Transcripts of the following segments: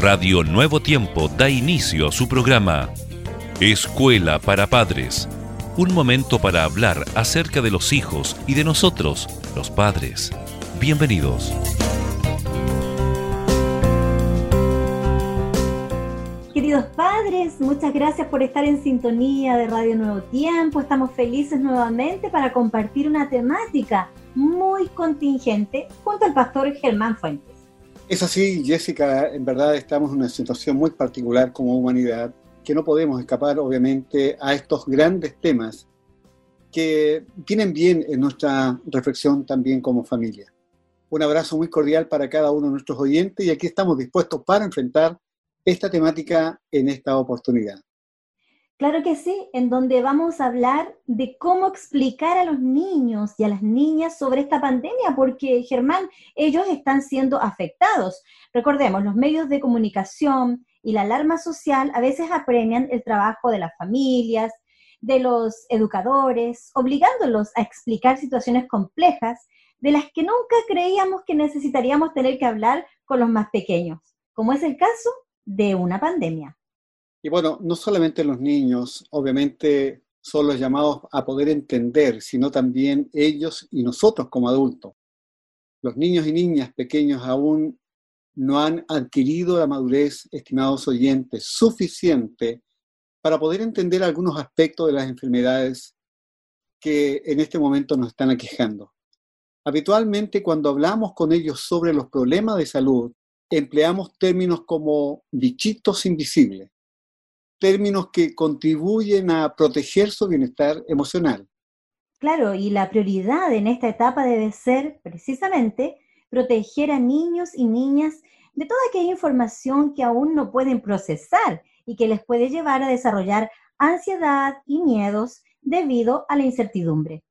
Radio Nuevo Tiempo da inicio a su programa Escuela para Padres. Un momento para hablar acerca de los hijos y de nosotros, los padres. Bienvenidos. Queridos padres, muchas gracias por estar en sintonía de Radio Nuevo Tiempo. Estamos felices nuevamente para compartir una temática muy contingente junto al pastor Germán Fuentes. Es así, Jessica, en verdad estamos en una situación muy particular como humanidad, que no podemos escapar obviamente a estos grandes temas que tienen bien en nuestra reflexión también como familia. Un abrazo muy cordial para cada uno de nuestros oyentes y aquí estamos dispuestos para enfrentar esta temática en esta oportunidad. Claro que sí, en donde vamos a hablar de cómo explicar a los niños y a las niñas sobre esta pandemia, porque Germán, ellos están siendo afectados. Recordemos, los medios de comunicación y la alarma social a veces apremian el trabajo de las familias, de los educadores, obligándolos a explicar situaciones complejas de las que nunca creíamos que necesitaríamos tener que hablar con los más pequeños, como es el caso de una pandemia. Y bueno, no solamente los niños, obviamente son los llamados a poder entender, sino también ellos y nosotros como adultos. Los niños y niñas pequeños aún no han adquirido la madurez, estimados oyentes, suficiente para poder entender algunos aspectos de las enfermedades que en este momento nos están aquejando. Habitualmente cuando hablamos con ellos sobre los problemas de salud, empleamos términos como bichitos invisibles, términos que contribuyen a proteger su bienestar emocional. Claro, y la prioridad en esta etapa debe ser precisamente proteger a niños y niñas de toda aquella información que aún no pueden procesar y que les puede llevar a desarrollar ansiedad y miedos debido a la incertidumbre.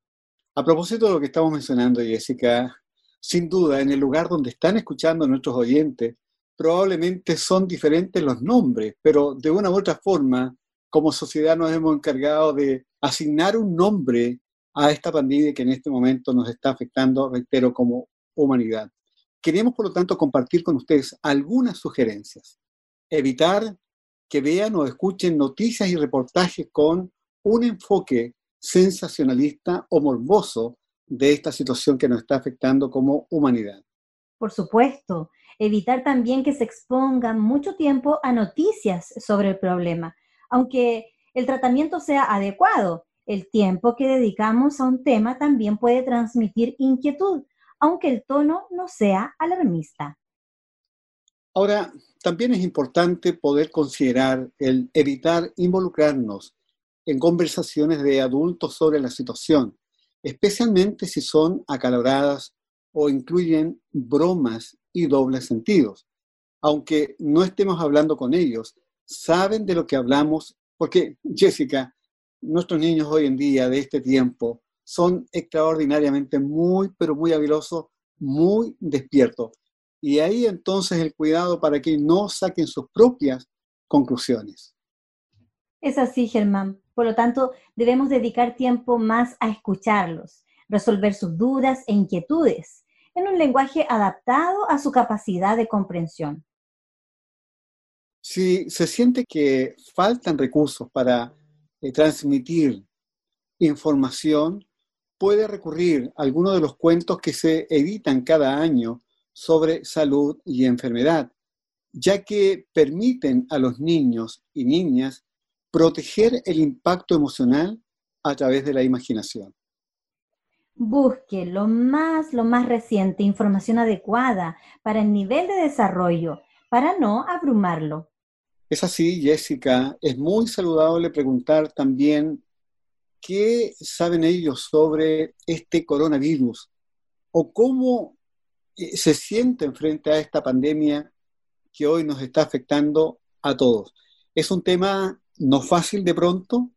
A propósito de lo que estamos mencionando, Jessica, sin duda, en el lugar donde están escuchando nuestros oyentes, probablemente son diferentes los nombres, pero de una u otra forma, como sociedad nos hemos encargado de asignar un nombre a esta pandemia que en este momento nos está afectando, reitero, como humanidad. Queríamos, por lo tanto, compartir con ustedes algunas sugerencias. Evitar que vean o escuchen noticias y reportajes con un enfoque sensacionalista o morboso de esta situación que nos está afectando como humanidad. Por supuesto, evitar también que se expongan mucho tiempo a noticias sobre el problema, aunque el tratamiento sea adecuado. El tiempo que dedicamos a un tema también puede transmitir inquietud, aunque el tono no sea alarmista. Ahora, también es importante poder considerar el evitar involucrarnos en conversaciones de adultos sobre la situación, especialmente si son acaloradas o incluyen bromas y dobles sentidos. Aunque no estemos hablando con ellos, saben de lo que hablamos, porque Jessica, nuestros niños hoy en día de este tiempo son extraordinariamente muy, pero muy habilosos, muy despiertos. Y ahí entonces el cuidado para que no saquen sus propias conclusiones. Es así, Germán. Por lo tanto, debemos dedicar tiempo más a escucharlos, resolver sus dudas e inquietudes en un lenguaje adaptado a su capacidad de comprensión. Si se siente que faltan recursos para eh, transmitir información, puede recurrir a algunos de los cuentos que se editan cada año sobre salud y enfermedad, ya que permiten a los niños y niñas proteger el impacto emocional a través de la imaginación. Busque lo más, lo más reciente, información adecuada para el nivel de desarrollo, para no abrumarlo. Es así, Jessica. Es muy saludable preguntar también qué saben ellos sobre este coronavirus o cómo eh, se sienten frente a esta pandemia que hoy nos está afectando a todos. Es un tema no fácil de pronto,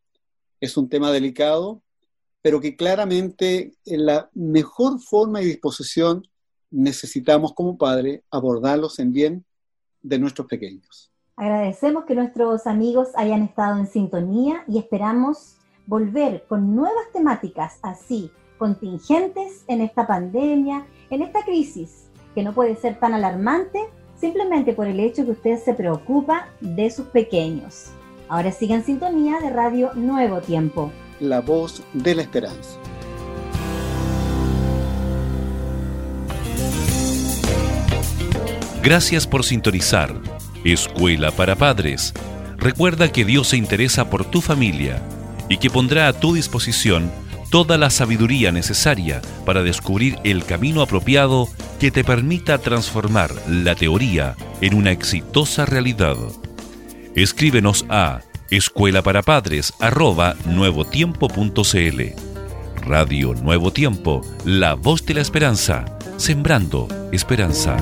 es un tema delicado, pero que claramente en la mejor forma y disposición necesitamos como padre abordarlos en bien de nuestros pequeños. Agradecemos que nuestros amigos hayan estado en sintonía y esperamos volver con nuevas temáticas así, contingentes en esta pandemia, en esta crisis, que no puede ser tan alarmante simplemente por el hecho que usted se preocupa de sus pequeños. Ahora siga en sintonía de Radio Nuevo Tiempo. La voz de la esperanza. Gracias por sintonizar. Escuela para Padres. Recuerda que Dios se interesa por tu familia y que pondrá a tu disposición toda la sabiduría necesaria para descubrir el camino apropiado que te permita transformar la teoría en una exitosa realidad. Escríbenos a escuela para padres nuevotiempo.cl. Radio Nuevo Tiempo, la voz de la esperanza, sembrando esperanza.